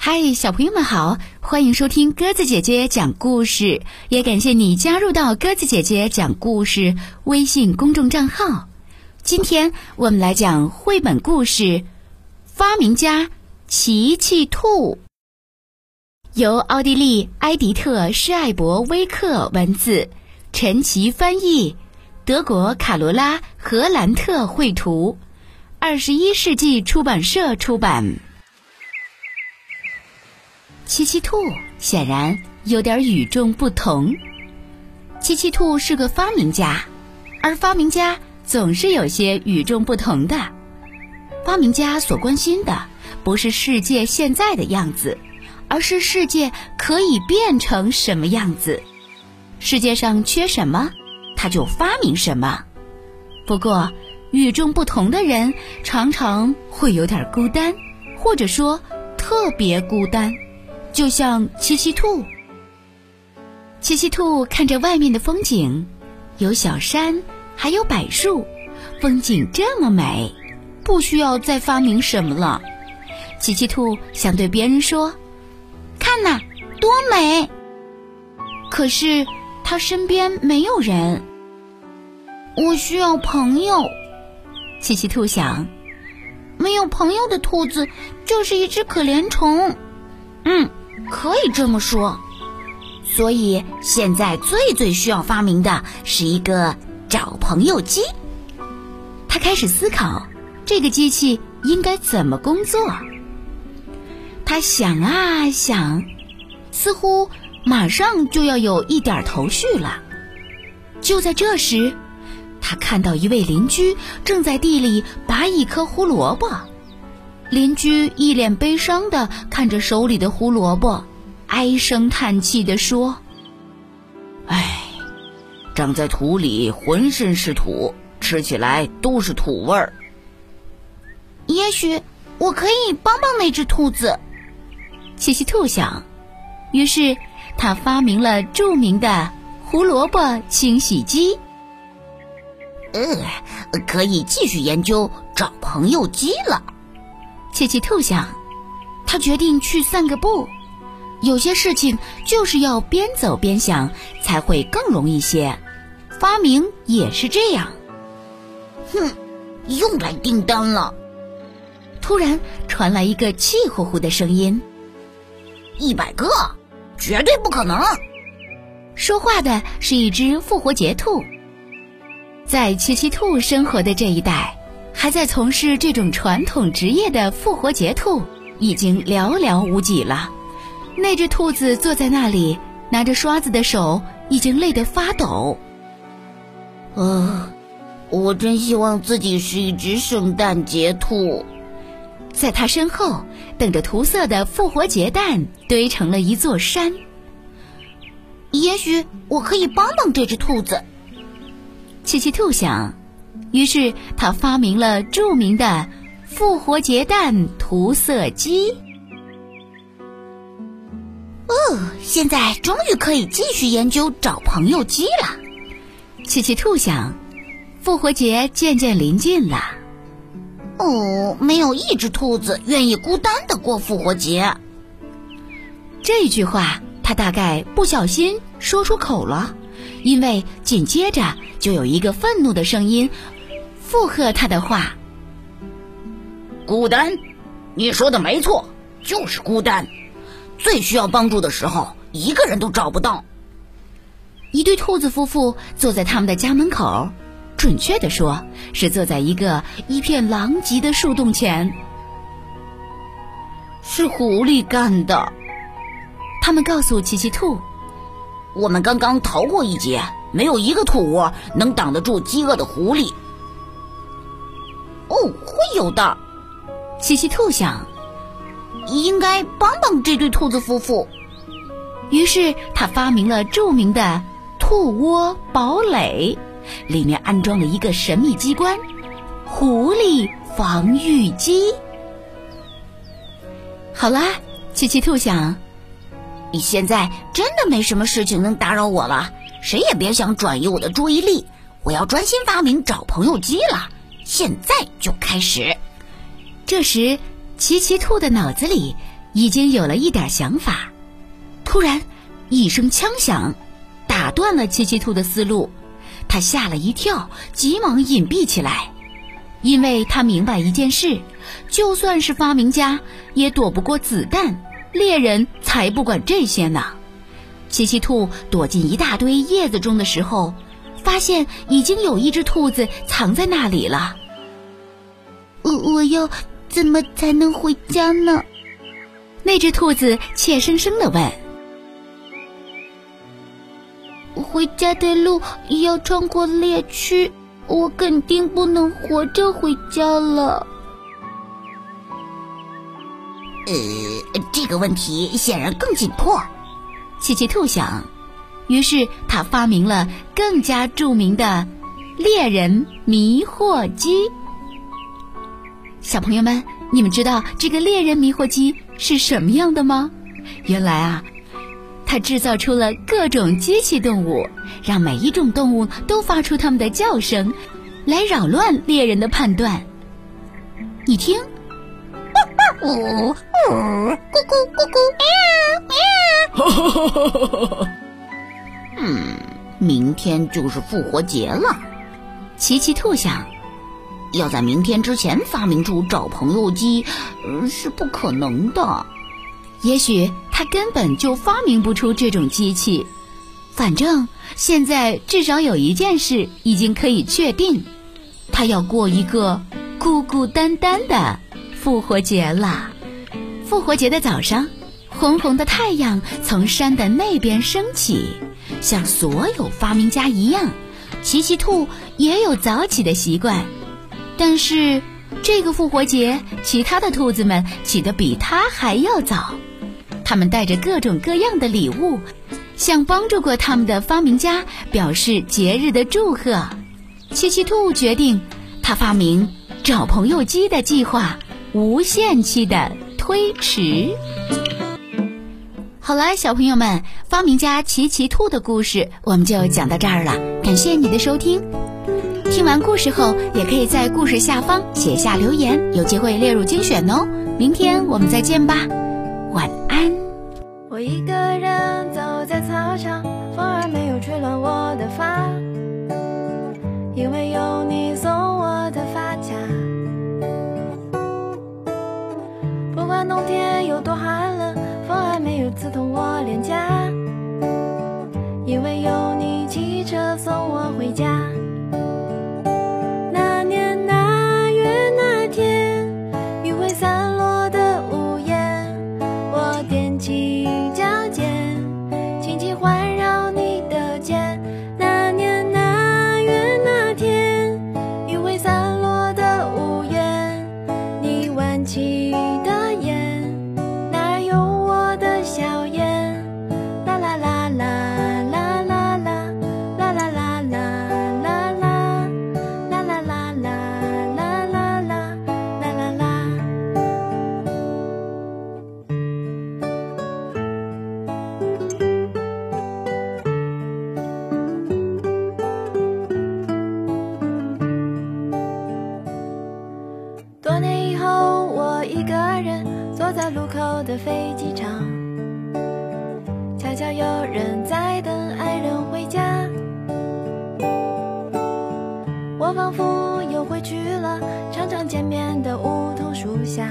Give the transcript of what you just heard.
嗨，小朋友们好，欢迎收听鸽子姐姐讲故事，也感谢你加入到鸽子姐姐讲故事微信公众账号。今天我们来讲绘本故事《发明家奇奇兔》，由奥地利埃迪特施艾伯威克文字，陈奇翻译，德国卡罗拉荷兰特绘图，二十一世纪出版社出版。七七兔显然有点与众不同。七七兔是个发明家，而发明家总是有些与众不同的。发明家所关心的不是世界现在的样子，而是世界可以变成什么样子。世界上缺什么，他就发明什么。不过，与众不同的人常常会有点孤单，或者说特别孤单。就像七七兔，七七兔看着外面的风景，有小山，还有柏树，风景这么美，不需要再发明什么了。七七兔想对别人说：“看呐，多美！”可是他身边没有人，我需要朋友。七七兔想，没有朋友的兔子就是一只可怜虫。嗯。可以这么说，所以现在最最需要发明的是一个找朋友机。他开始思考这个机器应该怎么工作。他想啊想，似乎马上就要有一点头绪了。就在这时，他看到一位邻居正在地里拔一颗胡萝卜。邻居一脸悲伤的看着手里的胡萝卜，唉声叹气的说：“唉，长在土里，浑身是土，吃起来都是土味儿。也许我可以帮帮那只兔子。”七七兔想，于是他发明了著名的胡萝卜清洗机。呃，可以继续研究找朋友机了。切奇兔想，他决定去散个步。有些事情就是要边走边想，才会更容易些。发明也是这样。哼，又来订单了。突然传来一个气呼呼的声音：“一百个，绝对不可能！”说话的是一只复活节兔。在切奇兔生活的这一带。还在从事这种传统职业的复活节兔已经寥寥无几了。那只兔子坐在那里，拿着刷子的手已经累得发抖。啊，我真希望自己是一只圣诞节兔。在他身后，等着涂色的复活节蛋堆成了一座山。也许我可以帮帮这只兔子。七七兔想。于是他发明了著名的复活节蛋涂色机。哦，现在终于可以继续研究找朋友机了。奇奇兔想，复活节渐渐临近了。哦，没有一只兔子愿意孤单的过复活节。这句话他大概不小心说出口了，因为紧接着就有一个愤怒的声音。附和他的话。孤单，你说的没错，就是孤单。最需要帮助的时候，一个人都找不到。一对兔子夫妇坐在他们的家门口，准确的说，是坐在一个一片狼藉的树洞前。是狐狸干的，他们告诉奇奇兔：“我们刚刚逃过一劫，没有一个土窝能挡得住饥饿的狐狸。”哦，会有的。奇奇兔想，应该帮帮这对兔子夫妇。于是他发明了著名的兔窝堡垒，里面安装了一个神秘机关——狐狸防御机。好啦，奇奇兔想，你现在真的没什么事情能打扰我了，谁也别想转移我的注意力。我要专心发明找朋友机了。现在就开始。这时，奇奇兔的脑子里已经有了一点想法。突然，一声枪响，打断了奇奇兔的思路。他吓了一跳，急忙隐蔽起来，因为他明白一件事：就算是发明家，也躲不过子弹。猎人才不管这些呢。奇奇兔躲进一大堆叶子中的时候，发现已经有一只兔子藏在那里了。我我要怎么才能回家呢？那只兔子怯生生的问。回家的路要穿过猎区，我肯定不能活着回家了。呃，这个问题显然更紧迫。七七兔想，于是他发明了更加著名的猎人迷惑机。小朋友们，你们知道这个猎人迷惑机是什么样的吗？原来啊，它制造出了各种机器动物，让每一种动物都发出它们的叫声，来扰乱猎人的判断。你听，呜呜，咕咕咕咕，喵喵。嗯，明天就是复活节了。奇奇兔想。要在明天之前发明出找朋友机，是不可能的。也许他根本就发明不出这种机器。反正现在至少有一件事已经可以确定：他要过一个孤孤单单的复活节了。复活节的早上，红红的太阳从山的那边升起。像所有发明家一样，奇奇兔也有早起的习惯。但是，这个复活节，其他的兔子们起得比他还要早。他们带着各种各样的礼物，向帮助过他们的发明家表示节日的祝贺。奇奇兔决定，他发明找朋友鸡的计划无限期的推迟。好了，小朋友们，发明家奇奇兔的故事我们就讲到这儿了。感谢你的收听。听完故事后，也可以在故事下方写下留言，有机会列入精选哦。明天我们再见吧，晚安。我一个人走在操场，风儿没有吹乱我的发，冬天有多寒冷，风还没有刺痛我脸颊，因为有你骑车送我回家。路口的飞机场，悄悄有人在等爱人回家。我仿佛又回去了常常见面的梧桐树下，